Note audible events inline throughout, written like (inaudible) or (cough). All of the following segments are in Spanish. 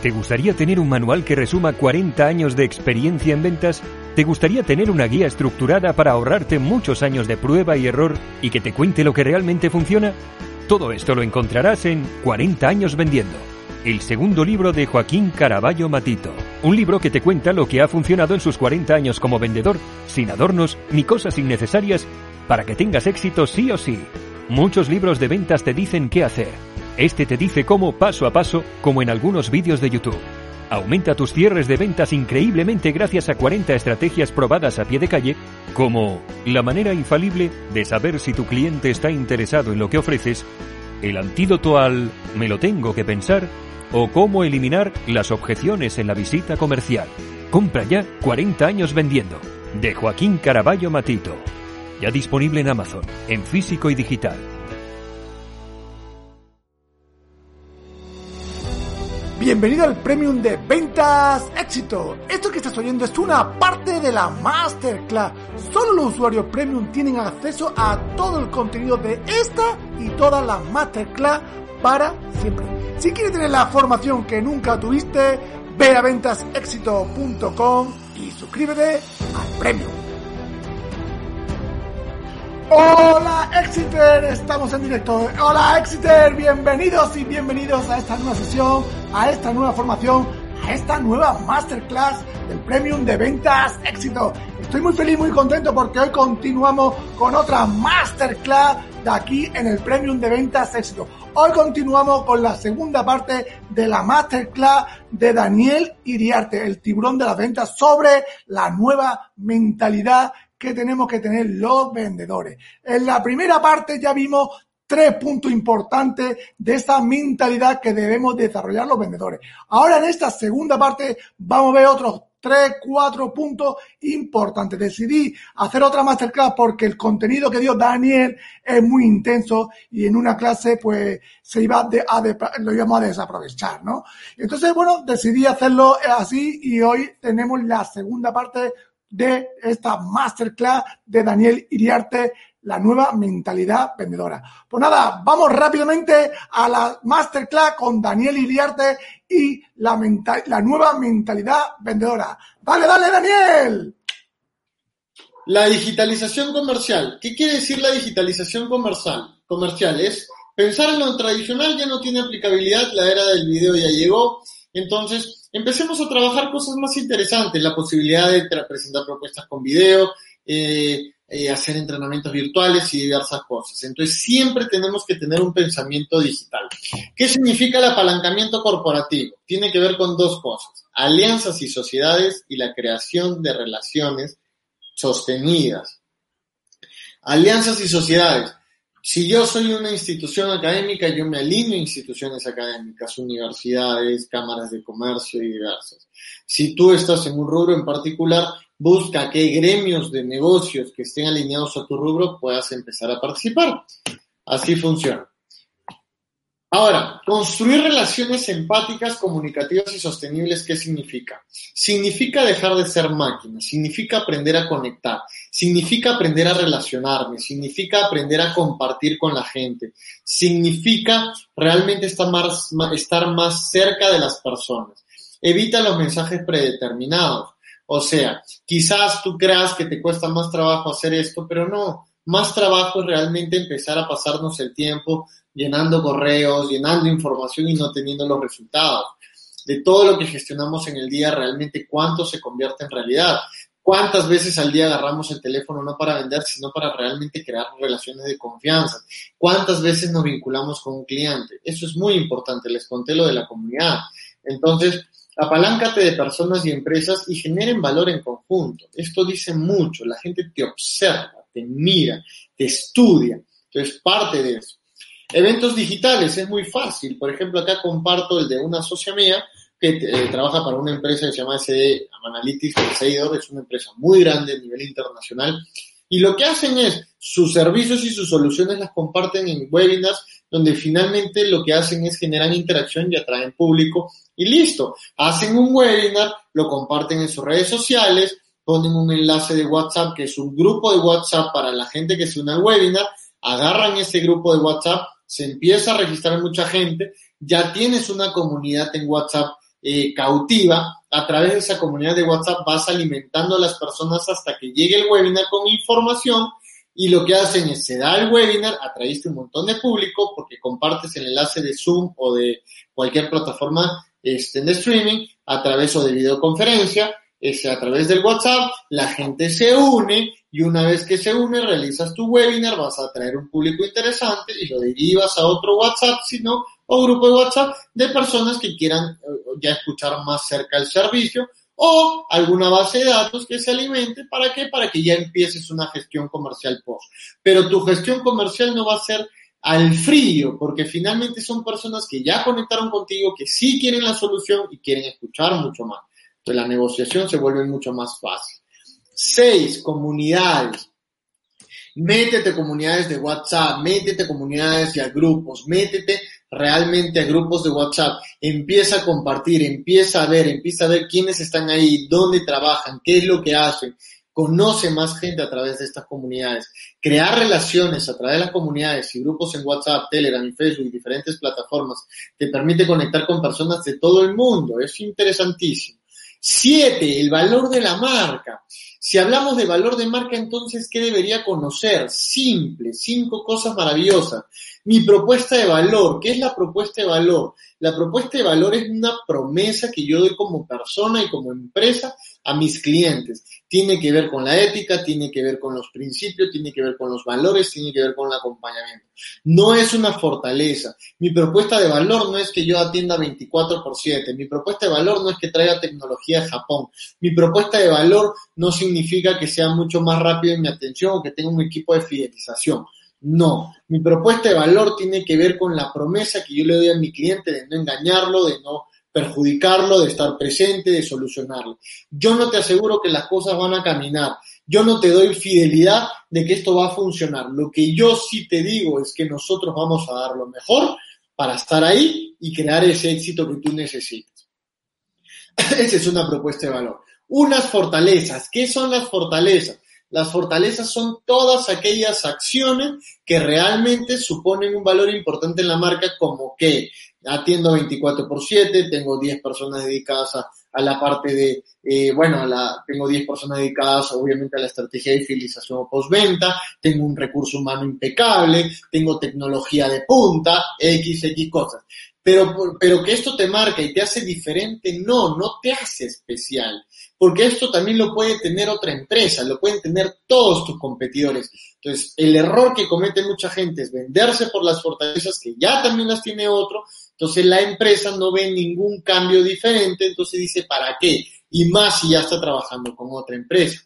¿Te gustaría tener un manual que resuma 40 años de experiencia en ventas? ¿Te gustaría tener una guía estructurada para ahorrarte muchos años de prueba y error y que te cuente lo que realmente funciona? Todo esto lo encontrarás en 40 años vendiendo, el segundo libro de Joaquín Caraballo Matito. Un libro que te cuenta lo que ha funcionado en sus 40 años como vendedor, sin adornos ni cosas innecesarias, para que tengas éxito sí o sí. Muchos libros de ventas te dicen qué hacer. Este te dice cómo paso a paso, como en algunos vídeos de YouTube. Aumenta tus cierres de ventas increíblemente gracias a 40 estrategias probadas a pie de calle, como la manera infalible de saber si tu cliente está interesado en lo que ofreces, el antídoto al me lo tengo que pensar o cómo eliminar las objeciones en la visita comercial. Compra ya 40 años vendiendo. De Joaquín Caraballo Matito. Ya disponible en Amazon, en físico y digital. Bienvenido al Premium de Ventas Éxito. Esto que estás oyendo es una parte de la Masterclass. Solo los usuarios Premium tienen acceso a todo el contenido de esta y todas las Masterclass para siempre. Si quieres tener la formación que nunca tuviste, ve a ventasexito.com y suscríbete al Premium. Hola Exeter, estamos en directo. Hola Exeter, bienvenidos y bienvenidos a esta nueva sesión, a esta nueva formación, a esta nueva masterclass del Premium de Ventas Éxito. Estoy muy feliz, muy contento porque hoy continuamos con otra masterclass de aquí en el Premium de Ventas Éxito. Hoy continuamos con la segunda parte de la masterclass de Daniel Iriarte, el tiburón de las ventas, sobre la nueva mentalidad que tenemos que tener los vendedores. En la primera parte ya vimos tres puntos importantes de esta mentalidad que debemos desarrollar los vendedores. Ahora en esta segunda parte vamos a ver otros tres, cuatro puntos importantes. Decidí hacer otra masterclass porque el contenido que dio Daniel es muy intenso y en una clase pues se iba a, lo íbamos a desaprovechar, ¿no? Entonces, bueno, decidí hacerlo así y hoy tenemos la segunda parte de esta masterclass de Daniel Iriarte, la nueva mentalidad vendedora. Pues nada, vamos rápidamente a la masterclass con Daniel Iriarte y la, la nueva mentalidad vendedora. Dale, dale, Daniel. La digitalización comercial. ¿Qué quiere decir la digitalización comercial? Comercial es pensar en lo tradicional ya no tiene aplicabilidad, la era del video ya llegó, entonces empecemos a trabajar cosas más interesantes, la posibilidad de presentar propuestas con video, eh, eh, hacer entrenamientos virtuales y diversas cosas. Entonces, siempre tenemos que tener un pensamiento digital. ¿Qué significa el apalancamiento corporativo? Tiene que ver con dos cosas, alianzas y sociedades y la creación de relaciones sostenidas. Alianzas y sociedades. Si yo soy una institución académica, yo me alineo a instituciones académicas, universidades, cámaras de comercio y diversas. Si tú estás en un rubro en particular, busca que gremios de negocios que estén alineados a tu rubro puedas empezar a participar. Así funciona. Ahora, construir relaciones empáticas, comunicativas y sostenibles, ¿qué significa? Significa dejar de ser máquina, significa aprender a conectar, significa aprender a relacionarme, significa aprender a compartir con la gente, significa realmente estar más, estar más cerca de las personas. Evita los mensajes predeterminados. O sea, quizás tú creas que te cuesta más trabajo hacer esto, pero no. Más trabajo es realmente empezar a pasarnos el tiempo llenando correos, llenando información y no teniendo los resultados. De todo lo que gestionamos en el día, realmente cuánto se convierte en realidad. ¿Cuántas veces al día agarramos el teléfono no para vender, sino para realmente crear relaciones de confianza? ¿Cuántas veces nos vinculamos con un cliente? Eso es muy importante, les conté lo de la comunidad. Entonces, apaláncate de personas y empresas y generen valor en conjunto. Esto dice mucho, la gente te observa, te mira, te estudia. Entonces, parte de eso. Eventos digitales, es muy fácil. Por ejemplo, acá comparto el de una socia mía que eh, trabaja para una empresa que se llama SD Analytics Seidor, es una empresa muy grande a nivel internacional. Y lo que hacen es, sus servicios y sus soluciones las comparten en webinars, donde finalmente lo que hacen es generar interacción y atraen público. Y listo, hacen un webinar, lo comparten en sus redes sociales, ponen un enlace de WhatsApp, que es un grupo de WhatsApp para la gente que se une al webinar, agarran ese grupo de WhatsApp, se empieza a registrar mucha gente, ya tienes una comunidad en WhatsApp eh, cautiva, a través de esa comunidad de WhatsApp vas alimentando a las personas hasta que llegue el webinar con información y lo que hacen es, se da el webinar, atraíste un montón de público porque compartes el enlace de Zoom o de cualquier plataforma este, de streaming a través o de videoconferencia, es a través del WhatsApp, la gente se une y una vez que se une realizas tu webinar, vas a atraer un público interesante y lo derivas a otro WhatsApp, sino o grupo de WhatsApp de personas que quieran eh, ya escuchar más cerca el servicio o alguna base de datos que se alimente. ¿Para qué? Para que ya empieces una gestión comercial post. Pero tu gestión comercial no va a ser al frío, porque finalmente son personas que ya conectaron contigo, que sí quieren la solución y quieren escuchar mucho más. Entonces la negociación se vuelve mucho más fácil. Seis, comunidades. Métete comunidades de WhatsApp, métete comunidades y a grupos, métete realmente a grupos de WhatsApp, empieza a compartir, empieza a ver, empieza a ver quiénes están ahí, dónde trabajan, qué es lo que hacen, conoce más gente a través de estas comunidades, crear relaciones a través de las comunidades y grupos en WhatsApp, Telegram y Facebook y diferentes plataformas te permite conectar con personas de todo el mundo, es interesantísimo. Siete, el valor de la marca. Si hablamos de valor de marca, entonces, ¿qué debería conocer? Simple, cinco cosas maravillosas. Mi propuesta de valor, ¿qué es la propuesta de valor? La propuesta de valor es una promesa que yo doy como persona y como empresa a mis clientes. Tiene que ver con la ética, tiene que ver con los principios, tiene que ver con los valores, tiene que ver con el acompañamiento. No es una fortaleza. Mi propuesta de valor no es que yo atienda 24 por 7. Mi propuesta de valor no es que traiga tecnología de Japón. Mi propuesta de valor no significa que sea mucho más rápido en mi atención o que tenga un equipo de fidelización. No, mi propuesta de valor tiene que ver con la promesa que yo le doy a mi cliente de no engañarlo, de no perjudicarlo, de estar presente, de solucionarlo. Yo no te aseguro que las cosas van a caminar. Yo no te doy fidelidad de que esto va a funcionar. Lo que yo sí te digo es que nosotros vamos a dar lo mejor para estar ahí y crear ese éxito que tú necesitas. (laughs) Esa es una propuesta de valor. Unas fortalezas. ¿Qué son las fortalezas? Las fortalezas son todas aquellas acciones que realmente suponen un valor importante en la marca, como que atiendo 24 por 7, tengo 10 personas dedicadas a, la parte de, eh, bueno, tengo 10 personas dedicadas obviamente a la estrategia de fidelización o postventa, tengo un recurso humano impecable, tengo tecnología de punta, X, X cosas. Pero, pero que esto te marca y te hace diferente, no, no te hace especial porque esto también lo puede tener otra empresa, lo pueden tener todos tus competidores. Entonces, el error que comete mucha gente es venderse por las fortalezas que ya también las tiene otro, entonces la empresa no ve ningún cambio diferente, entonces dice, ¿para qué? Y más si ya está trabajando con otra empresa.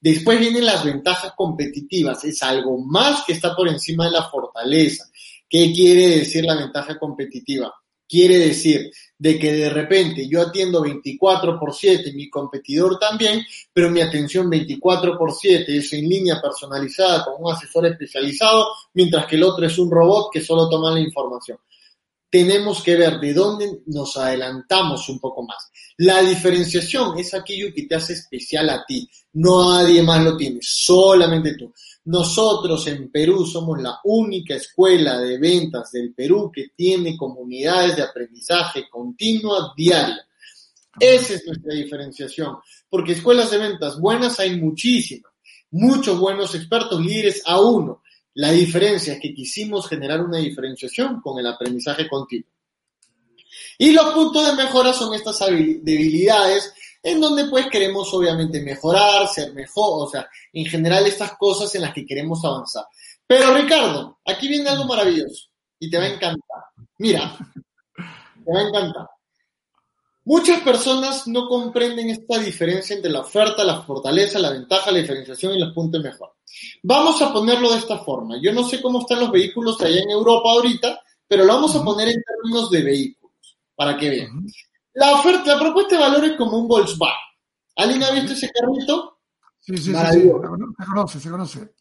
Después vienen las ventajas competitivas, es algo más que está por encima de la fortaleza. ¿Qué quiere decir la ventaja competitiva? Quiere decir de que de repente yo atiendo 24 por 7, mi competidor también, pero mi atención 24 por 7 es en línea personalizada con un asesor especializado, mientras que el otro es un robot que solo toma la información. Tenemos que ver de dónde nos adelantamos un poco más. La diferenciación es aquello que te hace especial a ti. Nadie más lo tiene, solamente tú. Nosotros en Perú somos la única escuela de ventas del Perú que tiene comunidades de aprendizaje continua diaria. Esa es nuestra diferenciación, porque escuelas de ventas buenas hay muchísimas, muchos buenos expertos líderes a uno. La diferencia es que quisimos generar una diferenciación con el aprendizaje continuo. Y los puntos de mejora son estas debilidades en donde pues queremos obviamente mejorar, ser mejor, o sea, en general estas cosas en las que queremos avanzar. Pero Ricardo, aquí viene algo maravilloso y te va a encantar. Mira, te va a encantar. Muchas personas no comprenden esta diferencia entre la oferta, la fortaleza, la ventaja, la diferenciación y los puntos de mejora. Vamos a ponerlo de esta forma. Yo no sé cómo están los vehículos allá en Europa ahorita, pero lo vamos a poner en términos de vehículos, para que vean. La oferta, la propuesta de valor es como un Volkswagen. ¿Alguien ha visto ese carrito? Sí, sí, sí, sí, se conoce, se conoce.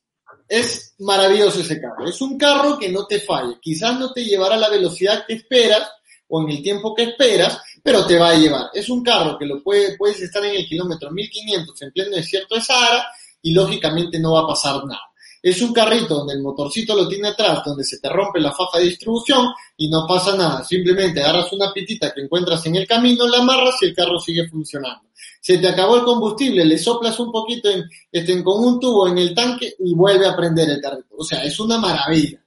Es maravilloso ese carro. Es un carro que no te falle. Quizás no te llevará a la velocidad que esperas o en el tiempo que esperas, pero te va a llevar. Es un carro que lo puede, puedes estar en el kilómetro 1500 en pleno desierto de Sahara y lógicamente no va a pasar nada. Es un carrito donde el motorcito lo tiene atrás, donde se te rompe la faja de distribución y no pasa nada. Simplemente agarras una pitita que encuentras en el camino, la amarras y el carro sigue funcionando. Se te acabó el combustible, le soplas un poquito en, este, con un tubo en el tanque y vuelve a prender el carrito. O sea, es una maravilla.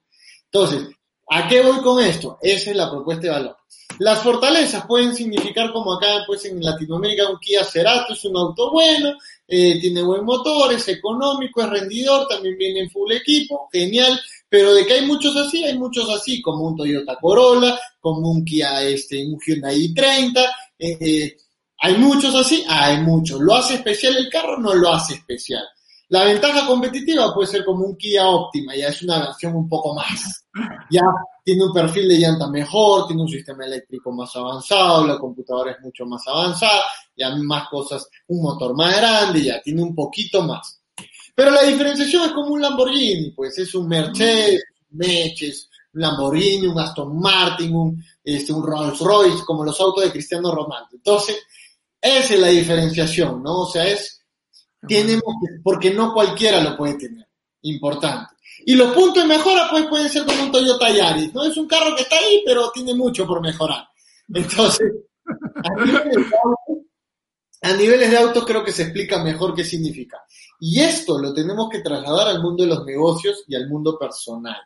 Entonces, ¿a qué voy con esto? Esa es la propuesta de valor. Las fortalezas pueden significar como acá pues en Latinoamérica un Kia Cerato es un auto bueno, eh, tiene buen motor, es económico, es rendidor, también viene en full equipo, genial, pero de que hay muchos así, hay muchos así, como un Toyota Corolla, como un Kia, este, un Hyundai i30, eh, eh, hay muchos así, hay muchos. ¿Lo hace especial el carro? No lo hace especial. La ventaja competitiva puede ser como un Kia Optima, ya es una versión un poco más. Ya tiene un perfil de llanta mejor, tiene un sistema eléctrico más avanzado, la computadora es mucho más avanzada, ya más cosas, un motor más grande, ya tiene un poquito más. Pero la diferenciación es como un Lamborghini, pues es un Mercedes, Meches, un Lamborghini, un Aston Martin, un, este, un Rolls Royce, como los autos de Cristiano Ronaldo. Entonces, esa es la diferenciación, ¿no? O sea, es tenemos porque no cualquiera lo puede tener. Importante. Y los puntos de mejora, pues pueden ser como un Toyota Yaris, ¿no? Es un carro que está ahí, pero tiene mucho por mejorar. (laughs) Entonces, a niveles de autos, creo que se explica mejor qué significa. Y esto lo tenemos que trasladar al mundo de los negocios y al mundo personal.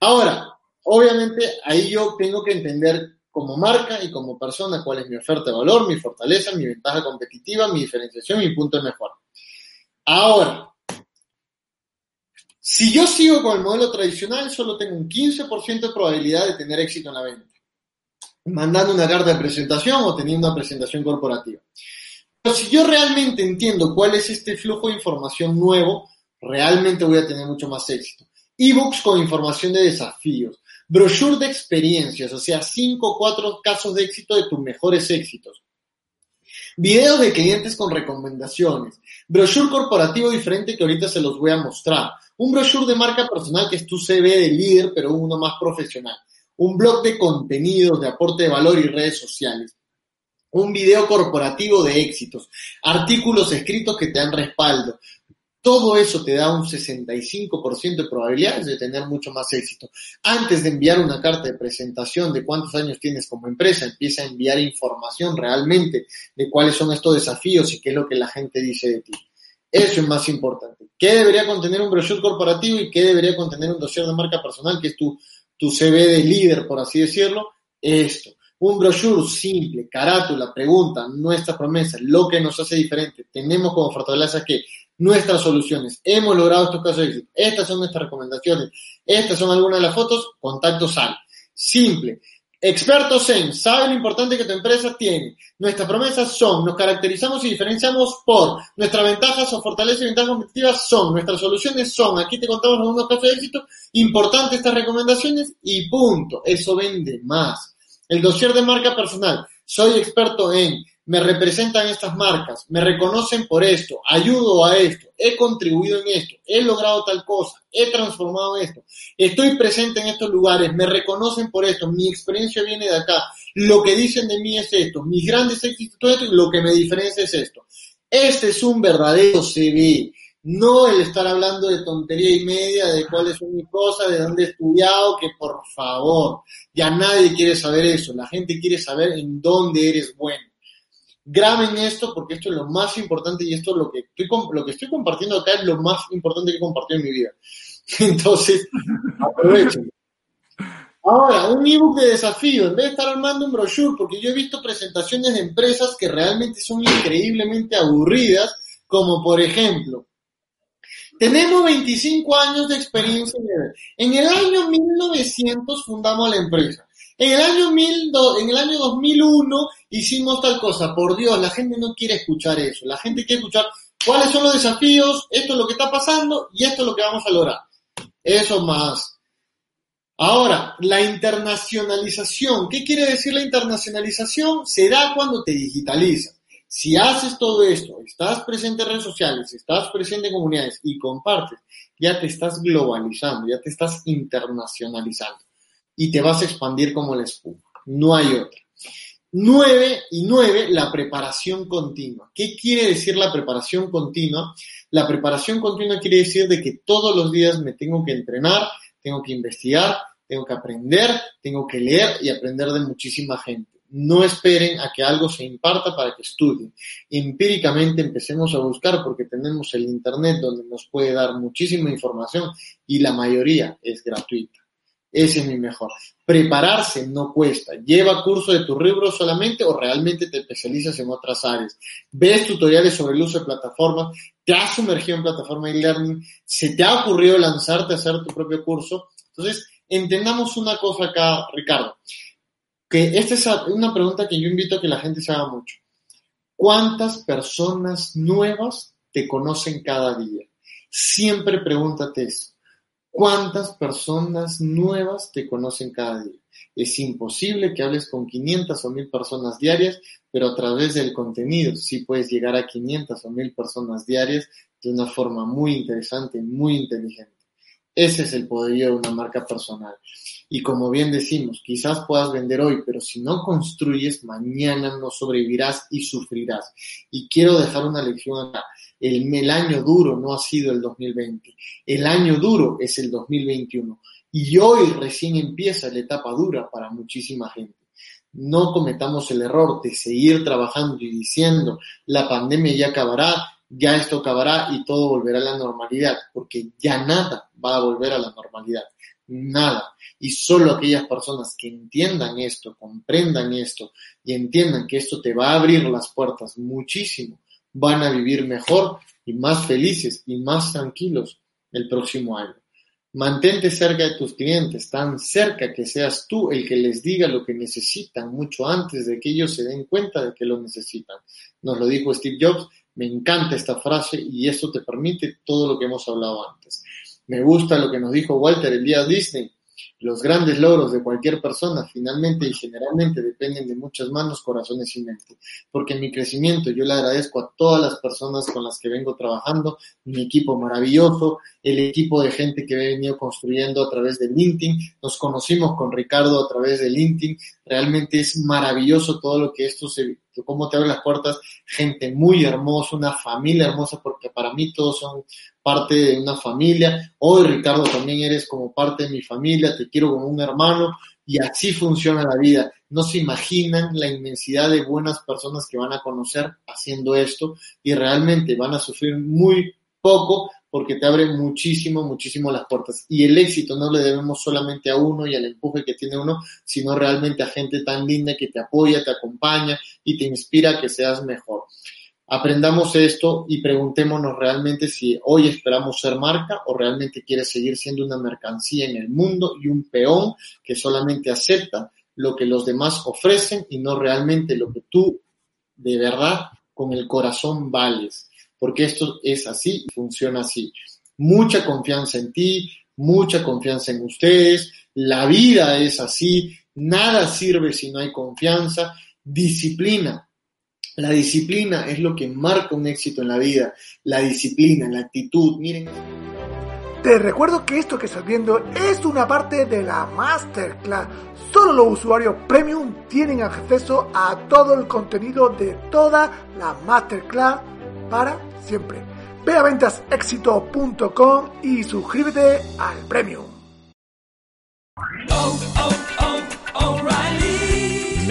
Ahora, obviamente, ahí yo tengo que entender como marca y como persona cuál es mi oferta de valor, mi fortaleza, mi ventaja competitiva, mi diferenciación, mi punto de mejora. Ahora, si yo sigo con el modelo tradicional, solo tengo un 15% de probabilidad de tener éxito en la venta, mandando una carta de presentación o teniendo una presentación corporativa. Pero si yo realmente entiendo cuál es este flujo de información nuevo, realmente voy a tener mucho más éxito. Ebooks con información de desafíos, Brochure de experiencias, o sea, cinco o cuatro casos de éxito de tus mejores éxitos. Videos de clientes con recomendaciones. Brochure corporativo diferente que ahorita se los voy a mostrar. Un brochure de marca personal que es tu CV de líder, pero uno más profesional. Un blog de contenidos, de aporte de valor y redes sociales. Un video corporativo de éxitos. Artículos escritos que te dan respaldo. Todo eso te da un 65% de probabilidades de tener mucho más éxito. Antes de enviar una carta de presentación de cuántos años tienes como empresa, empieza a enviar información realmente de cuáles son estos desafíos y qué es lo que la gente dice de ti. Eso es más importante. ¿Qué debería contener un brochure corporativo y qué debería contener un dossier de marca personal, que es tu, tu CV de líder, por así decirlo? Esto. Un brochure simple, carátula, pregunta, nuestra promesa, lo que nos hace diferente. Tenemos como fortaleza que nuestras soluciones. Hemos logrado estos casos de éxito. Estas son nuestras recomendaciones. Estas son algunas de las fotos. Contacto sal. Simple. Expertos en, sabe lo importante que tu empresa tiene. Nuestras promesas son, nos caracterizamos y diferenciamos por, nuestras ventajas o fortalezas y ventajas competitivas son, nuestras soluciones son, aquí te contamos algunos casos de éxito, importantes estas recomendaciones y punto. Eso vende más. El dossier de marca personal, soy experto en, me representan estas marcas, me reconocen por esto, ayudo a esto, he contribuido en esto, he logrado tal cosa, he transformado esto, estoy presente en estos lugares, me reconocen por esto, mi experiencia viene de acá, lo que dicen de mí es esto, mis grandes éxitos, todo esto, y lo que me diferencia es esto. Este es un verdadero CV, no el estar hablando de tontería y media, de cuáles son mis cosas, de dónde he estudiado, que por favor, ya nadie quiere saber eso, la gente quiere saber en dónde eres bueno graben esto porque esto es lo más importante y esto es lo que estoy, lo que estoy compartiendo acá es lo más importante que he compartido en mi vida. (laughs) Entonces, aprovechen. Ahora, un ebook de desafío, en vez de estar armando un brochure, porque yo he visto presentaciones de empresas que realmente son increíblemente aburridas, como por ejemplo, tenemos 25 años de experiencia. En el año 1900 fundamos la empresa. En el año mil en el año 2001 hicimos tal cosa. Por Dios, la gente no quiere escuchar eso. La gente quiere escuchar cuáles son los desafíos, esto es lo que está pasando y esto es lo que vamos a lograr. Eso más. Ahora, la internacionalización. ¿Qué quiere decir la internacionalización? Se da cuando te digitalizas. Si haces todo esto, estás presente en redes sociales, estás presente en comunidades y compartes, ya te estás globalizando, ya te estás internacionalizando y te vas a expandir como la espuma. No hay otra. Nueve y nueve, la preparación continua. ¿Qué quiere decir la preparación continua? La preparación continua quiere decir de que todos los días me tengo que entrenar, tengo que investigar, tengo que aprender, tengo que leer y aprender de muchísima gente. No esperen a que algo se imparta para que estudien. Empíricamente empecemos a buscar porque tenemos el Internet donde nos puede dar muchísima información y la mayoría es gratuita. Ese es mi mejor. Prepararse no cuesta. Lleva curso de tu rubro solamente o realmente te especializas en otras áreas. Ves tutoriales sobre el uso de plataformas, te has sumergido en plataforma de learning, se te ha ocurrido lanzarte a hacer tu propio curso. Entonces, entendamos una cosa acá, Ricardo, que esta es una pregunta que yo invito a que la gente se haga mucho. ¿Cuántas personas nuevas te conocen cada día? Siempre pregúntate eso. ¿Cuántas personas nuevas te conocen cada día? Es imposible que hables con 500 o 1000 personas diarias, pero a través del contenido sí puedes llegar a 500 o 1000 personas diarias de una forma muy interesante, muy inteligente. Ese es el poderío de una marca personal. Y como bien decimos, quizás puedas vender hoy, pero si no construyes, mañana no sobrevivirás y sufrirás. Y quiero dejar una lección acá. El, el año duro no ha sido el 2020. El año duro es el 2021. Y hoy recién empieza la etapa dura para muchísima gente. No cometamos el error de seguir trabajando y diciendo la pandemia ya acabará, ya esto acabará y todo volverá a la normalidad, porque ya nada va a volver a la normalidad, nada. Y solo aquellas personas que entiendan esto, comprendan esto y entiendan que esto te va a abrir las puertas muchísimo, van a vivir mejor y más felices y más tranquilos el próximo año. Mantente cerca de tus clientes, tan cerca que seas tú el que les diga lo que necesitan mucho antes de que ellos se den cuenta de que lo necesitan. Nos lo dijo Steve Jobs me encanta esta frase y eso te permite todo lo que hemos hablado antes. Me gusta lo que nos dijo Walter el día Disney. Los grandes logros de cualquier persona finalmente y generalmente dependen de muchas manos, corazones y mente. Porque en mi crecimiento yo le agradezco a todas las personas con las que vengo trabajando, mi equipo maravilloso, el equipo de gente que he venido construyendo a través de LinkedIn. Nos conocimos con Ricardo a través de LinkedIn. Realmente es maravilloso todo lo que esto se, cómo te abre las puertas. Gente muy hermosa, una familia hermosa, porque para mí todos son parte de una familia. Hoy, Ricardo, también eres como parte de mi familia, te quiero como un hermano y así funciona la vida. No se imaginan la inmensidad de buenas personas que van a conocer haciendo esto y realmente van a sufrir muy poco porque te abre muchísimo, muchísimo las puertas. Y el éxito no le debemos solamente a uno y al empuje que tiene uno, sino realmente a gente tan linda que te apoya, te acompaña y te inspira a que seas mejor. Aprendamos esto y preguntémonos realmente si hoy esperamos ser marca o realmente quieres seguir siendo una mercancía en el mundo y un peón que solamente acepta lo que los demás ofrecen y no realmente lo que tú de verdad con el corazón vales. Porque esto es así funciona así. Mucha confianza en ti, mucha confianza en ustedes, la vida es así, nada sirve si no hay confianza, disciplina, la disciplina es lo que marca un éxito en la vida. La disciplina, la actitud. Miren. Te recuerdo que esto que estás viendo es una parte de la masterclass. Solo los usuarios premium tienen acceso a todo el contenido de toda la masterclass para siempre. Ve a ventasexito.com y suscríbete al premium.